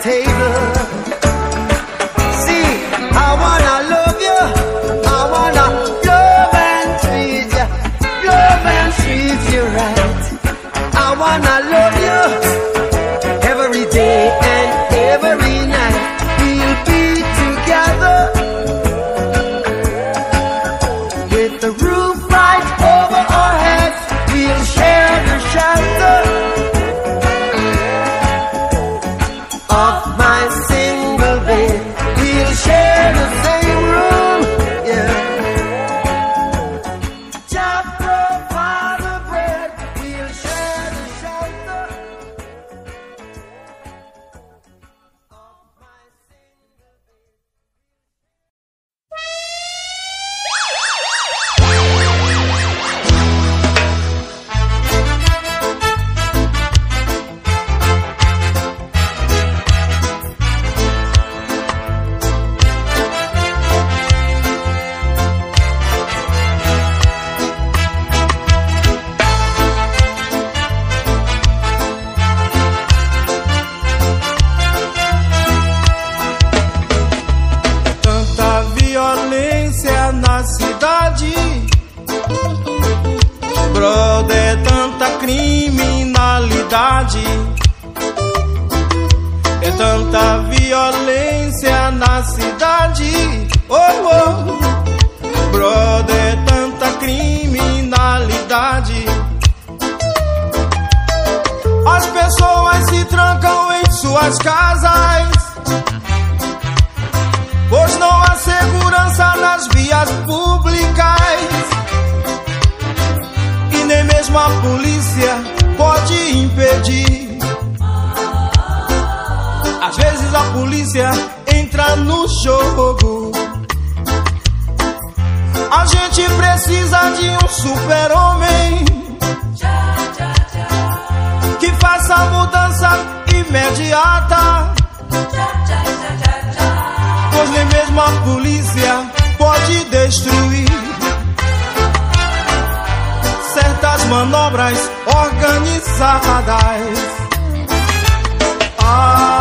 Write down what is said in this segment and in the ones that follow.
table. de um super-homem que faça a mudança imediata. Pois nem mesmo a polícia pode destruir certas manobras organizadas. Ah,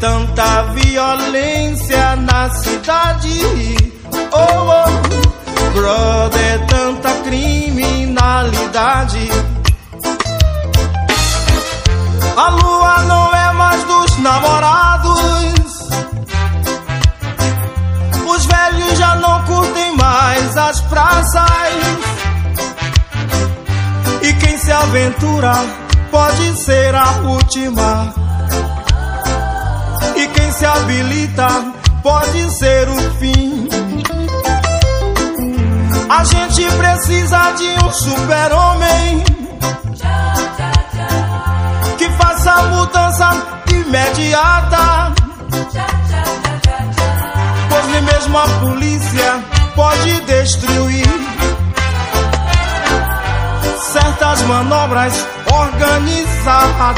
tanta violência na cidade. Oh, oh, brother, tanta criminalidade. A lua não é mais dos namorados. Os velhos já não curtem mais as praças. E quem se aventura pode ser a última se habilita pode ser o fim. A gente precisa de um super-homem que faça a mudança imediata. Pois nem mesmo a polícia pode destruir certas manobras organizadas.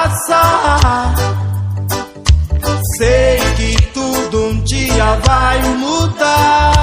passar. Sei que tudo um dia vai mudar.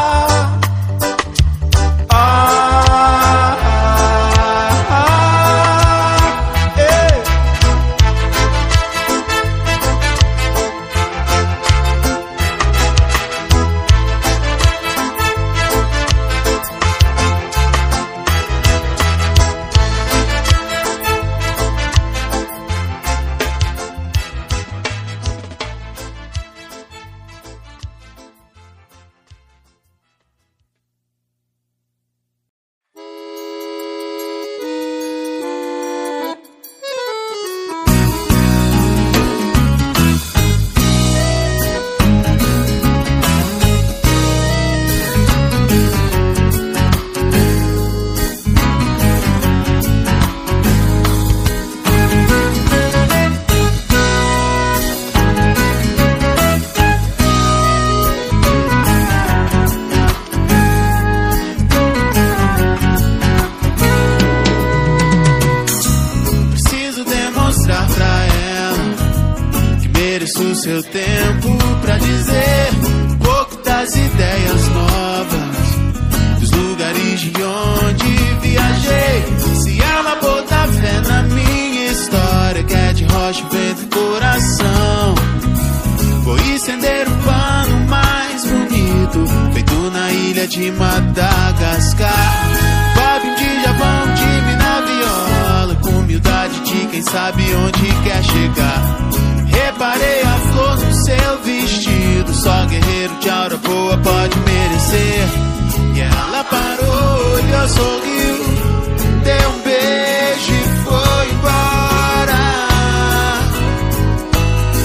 Vestido. Só guerreiro de aura boa pode merecer. E ela parou, olhou, sorriu, deu um beijo e foi embora.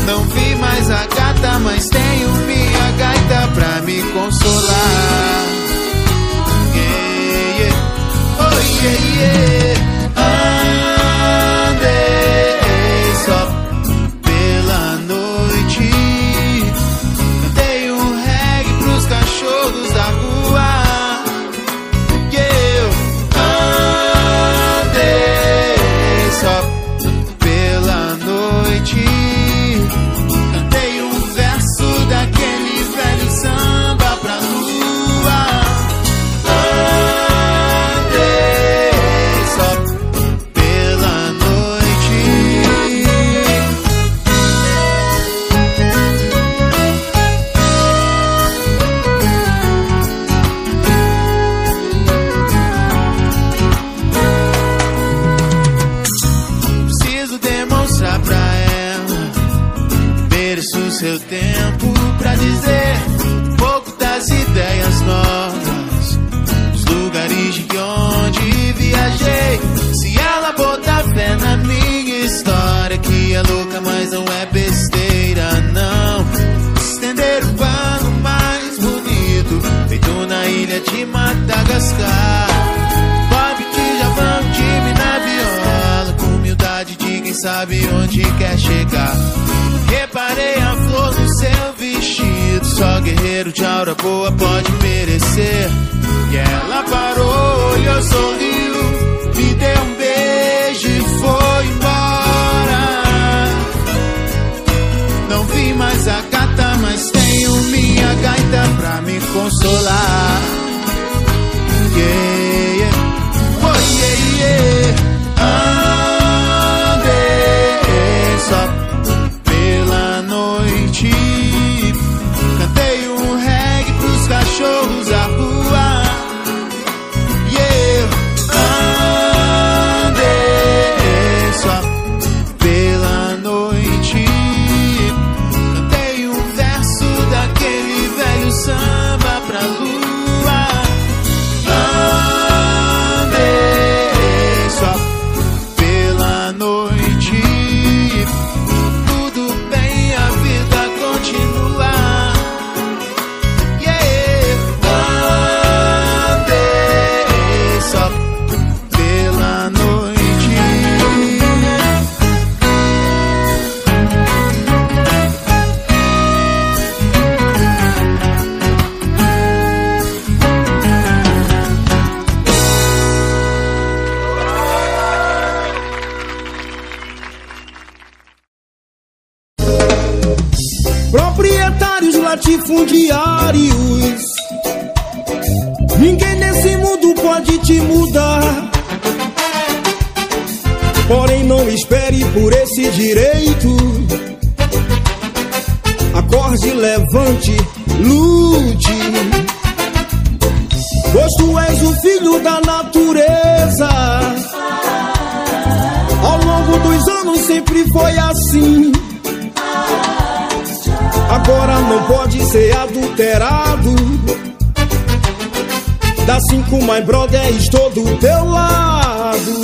Não vi mais a gata, mas tenho minha gaita pra me consolar. Yeah, yeah. Oh, yeah, yeah. Guerreiro de aura boa pode merecer. E ela parou, olhou, sorriu, latifundiários. Ninguém nesse mundo pode te mudar. Porém, não espere por esse direito. Acorde, levante, lute. Pois tu és o filho da natureza. Ao longo dos anos sempre foi assim. Agora não pode ser adulterado. Da cinco my brother, estou do teu lado.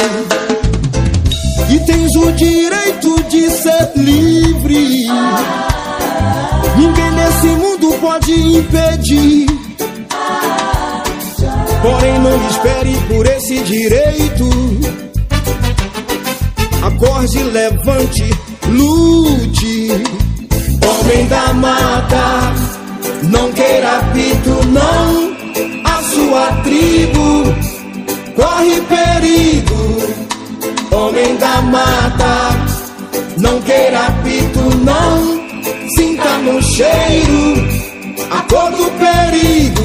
E tens o direito de ser livre. Ninguém nesse mundo pode impedir. Porém, não espere por esse direito. Acorde, levante, lute. Homem da mata, não queira pito, não. A sua tribo corre perigo. Homem da mata, não queira pito, não. cheiro, a cor do perigo.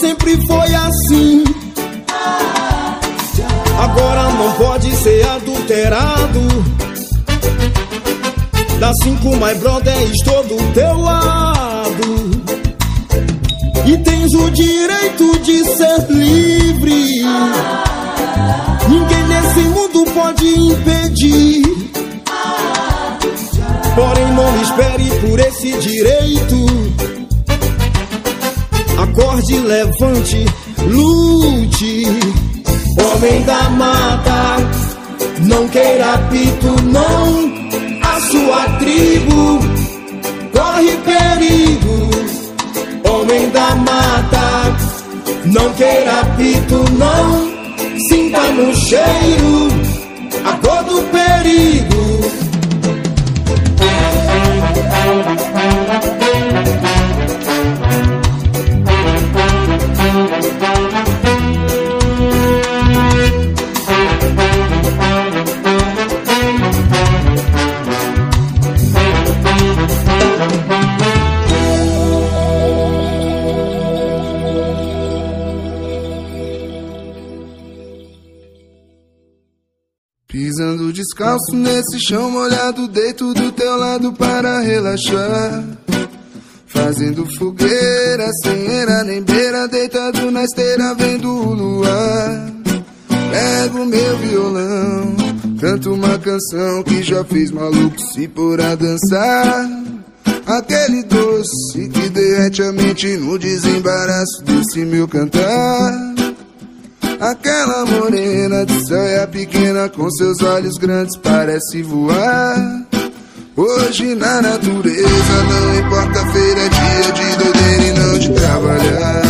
Sempre foi assim. Agora não pode ser adulterado. Da cinco, my brother, estou do teu lado. E tens o direito de ser livre. Ninguém nesse mundo pode impedir. Porém, não espere por esse direito acorde, levante, lute. Homem da mata, não queira pito, não. A sua tribo corre perigo. Homem da mata, não queira pito, não. Sinta no cheiro a cor do perigo. Descalço nesse chão molhado, deito do teu lado para relaxar. Fazendo fogueira, sem era nem beira, deitado na esteira, vendo o luar. Pego meu violão, canto uma canção que já fez maluco se pôr a dançar. Aquele doce que derrete a mente no desembaraço desse meu cantar. Aquela morena de saia pequena com seus olhos grandes parece voar. Hoje na natureza não importa feira, é dia de doideira e não de trabalhar.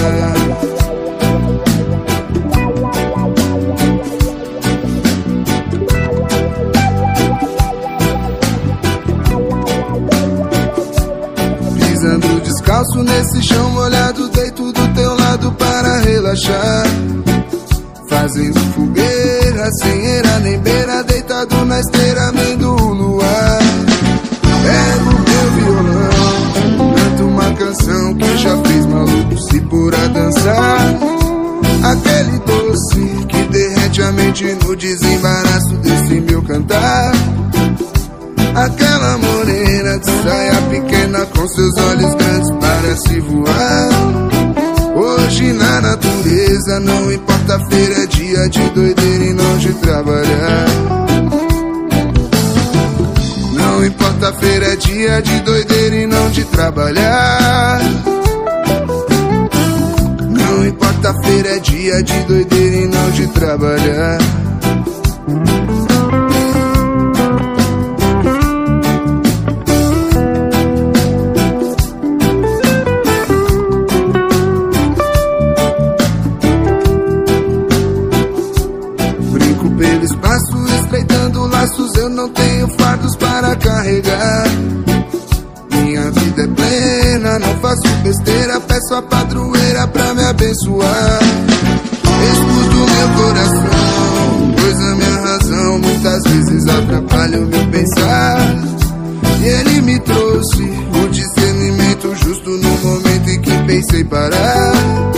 Pisando descalço nesse chão molhado, deito do teu lado para relaxar. Fazendo fogueira, sem era nem beira, deitado na esteira, vendo o luar. Pego meu violão, canto uma canção que já fez maluco se pôr a dançar. Aquele doce que derrete a mente no desembaraço desse meu cantar. Aquela morena de saia pequena com seus olhos grandes parece voar. Hoje na natureza não importa feira, é dia de doideira e não de trabalhar. Não importa feira, é dia de doideira e não de trabalhar. Não importa feira, é dia de doideira e não de trabalhar. Besteira, peço a padroeira pra me abençoar. Escuto meu coração, pois a minha razão muitas vezes atrapalha o meu pensar. E ele me trouxe o discernimento justo no momento em que pensei parar.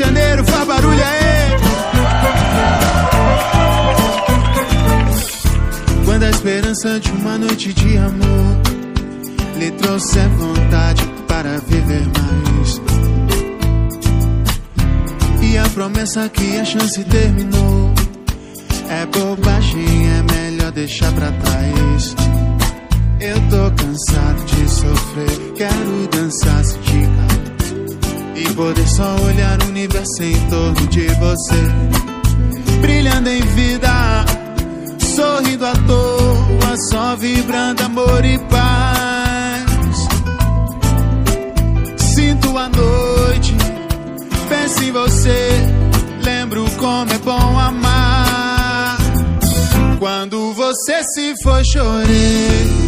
Janeiro, faz barulho aí. Quando a esperança de uma noite de amor lhe trouxe vontade para viver mais. E a promessa que a chance terminou é bobagem, é melhor deixar pra trás. Eu tô cansado de sofrer, quero dançar se de E poder só olhar o universo em torno de você. Brilhando em vida, sorrindo à toa, só vibrando amor e paz. Sinto a noite, penso em você, lembro como é bom amar. Quando você se chorei chorei,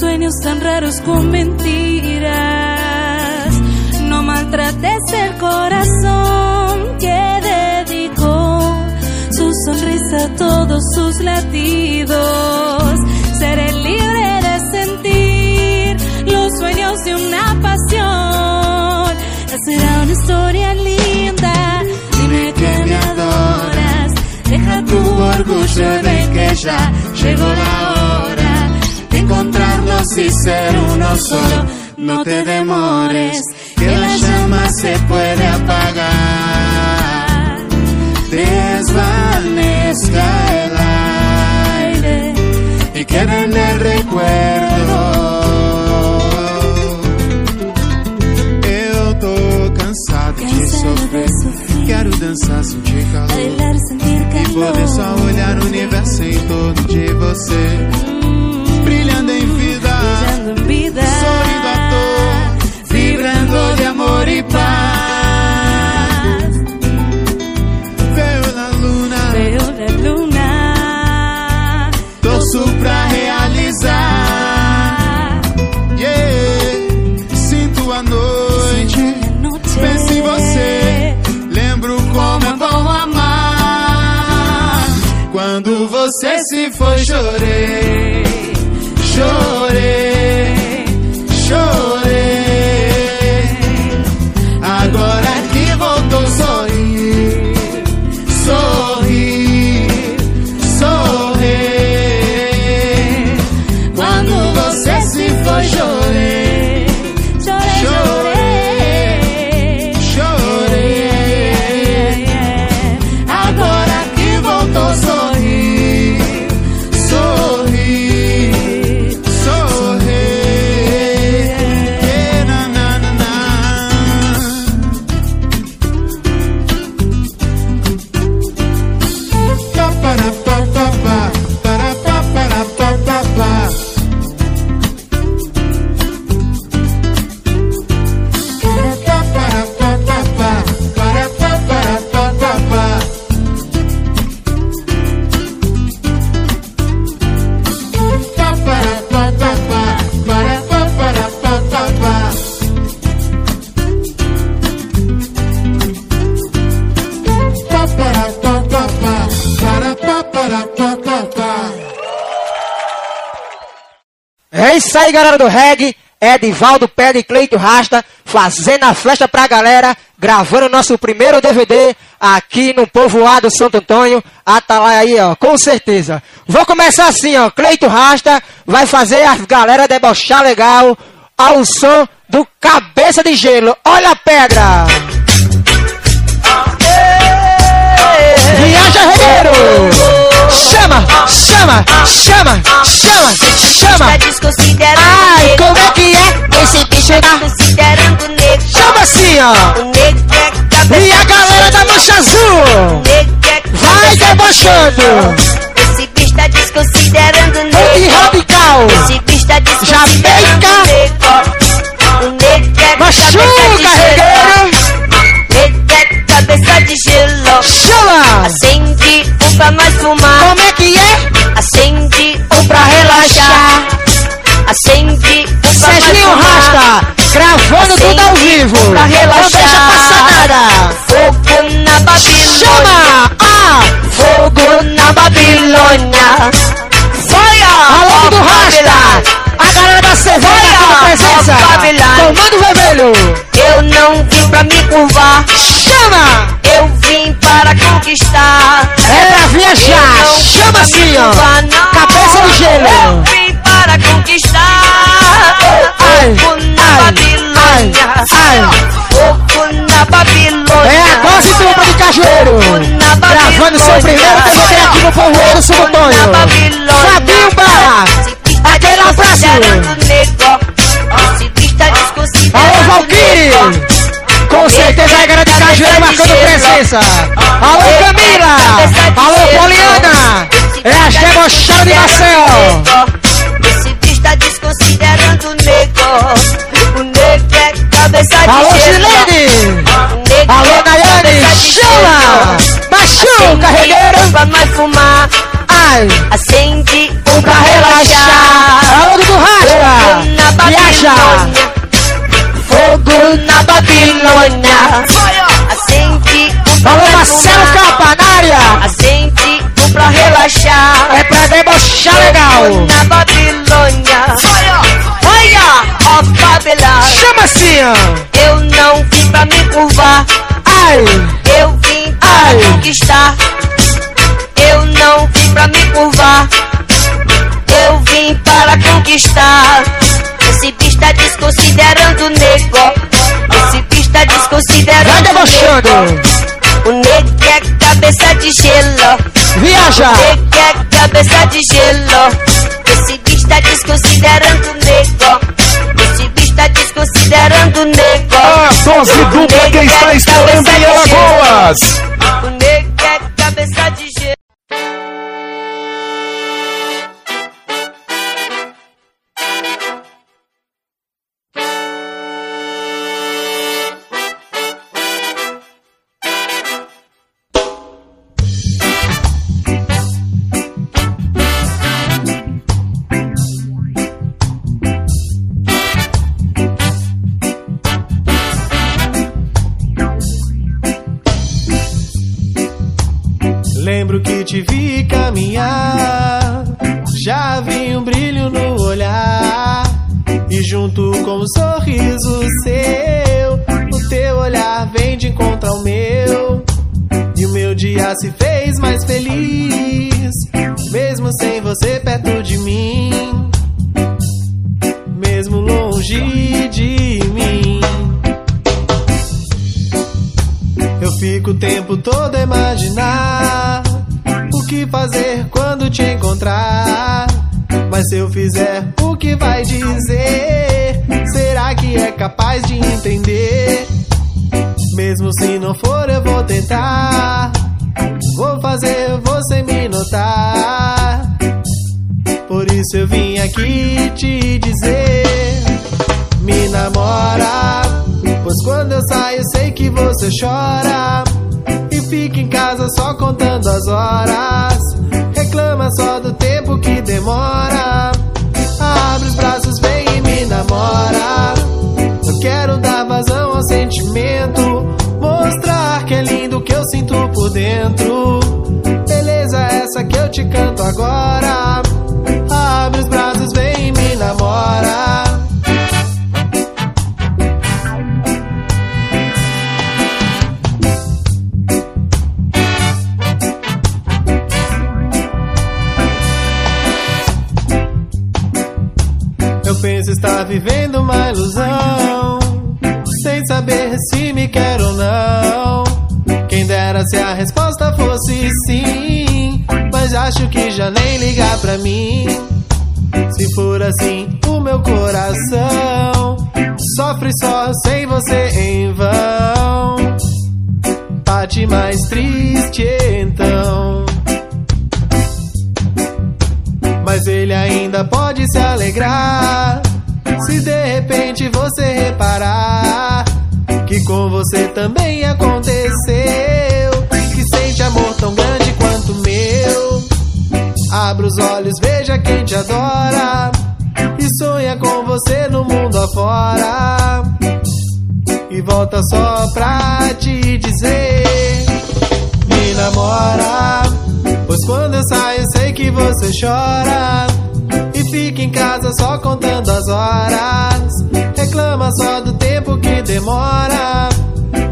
sueños tan raros con mentiras. No maltrates el corazón que dedicó su sonrisa a todos sus latidos. Seré libre de sentir los sueños de una pasión. Será una historia linda. Dime que me adoras. Deja tu orgullo de que ya llegó la hora encontrarnos y ser uno solo. No te demores, que la llama se puede apagar. Desvanezca el aire y queda en el recuerdo. Eu tô cansado de sofrer. Quero dançar, sentir calor. E poder só olhar o universo em torno de você. Você se foi, chorei, isso aí, galera do reggae. Edivaldo Pé de Cleito Rasta, fazendo a flecha pra galera, gravando nosso primeiro DVD aqui no povoado Santo Antônio. Atalaia aí, ó, com certeza. Vou começar assim, ó. Cleito Rasta vai fazer as galera debochar legal ao som do Cabeça de Gelo. Olha a pedra! Viaja Regueiro! Chama, chama, chama, chama, chama! Tá desconsiderando Ai, como é que é? Esse bicho tá considerando negro. Chama assim, ó! O negro é cabeça E a galera da Mancha Azul! é Vai debochando! Esse bicho tá desconsiderando negro. radical! Esse bicho tá desconsiderando Jamaica. negro. O negro é Machuca, regueiro! De gelo. Chama! Acende pra nós fumar. Como é que é? Acende conquistar. É pra viajar! Chama assim, ó! Cabeça de gelo! Eu vim para conquistar. Ai, Fogo na Babilônia. Fogo na Babilônia. É a dose dupla de cajueiro! Gravando seu primeiro DVD aqui no Povoado São Antônio! Fabinho Barra! Aquele abraço! Alô, Valkyrie! Com certeza a galera de Cajueiro marcando presença! Alô, Camila! Alô, Poliana! É a debochada de Marcel! Esse bicho tá desconsiderando o nego. O nego é cabeça de Alô, nego Alô, é Nayane! cabeça de Chama! gelo. Machuca, Acende regueiro! um pra nós fumar. Ai! Acende pra debochar legal! Na Babilônia. Fire of Babylon. Chama assim, ó! Eu não vim pra me curvar. Ai! Eu vim para Ai. conquistar. Eu não vim pra me curvar. Eu vim para conquistar. Esse bicho tá desconsiderando o nego. Esse bicho tá desconsiderando Vai o nego. O nego é cabeça de gelo. Viaja! Nego é cabeça de gelo. Esse bicho tá desconsiderando o nego. Esse bicho tá desconsiderando o nego. A dose dupla que está estourando em Alagoas. Eu fizer, o que vai dizer? Será que é capaz de entender? Mesmo se não for, eu vou tentar. Vou fazer você me notar. Por isso eu vim aqui te dizer: Me namora. Pois quando eu saio, sei que você chora. E fica em casa só contando as horas. Dentro. Beleza, essa que eu te canto agora. Abre os braços, vem e me namora. Fosse sim, mas acho que já nem ligar pra mim. Se for assim, o meu coração sofre só sem você em vão. Bate mais triste então. Mas ele ainda pode se alegrar. Se de repente você reparar que com você também aconteceu, Abra os olhos, veja quem te adora e sonha com você no mundo afora. E volta só pra te dizer: Me namora. Pois quando eu saio, sei que você chora. E fica em casa só contando as horas. Reclama só do tempo que demora.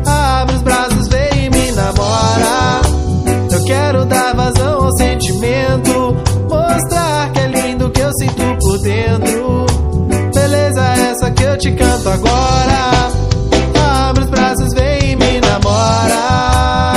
Abre os braços, vem e me namora. Eu quero dar vazão ao sentimento. Beleza, essa que eu te canto agora. Abre os braços, vem e me namora.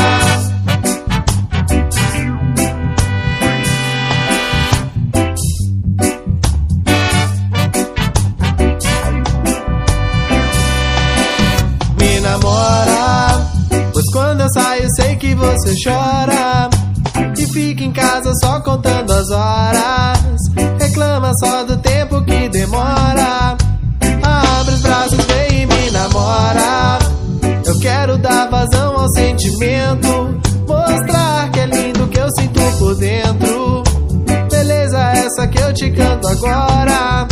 Me namora. Pois quando eu saio, sei que você chora. E fica em casa só contando as horas reclama só do tempo que demora. Abre os braços, vem e me namora. Eu quero dar vazão ao sentimento. Mostrar que é lindo que eu sinto por dentro. Beleza, essa que eu te canto agora.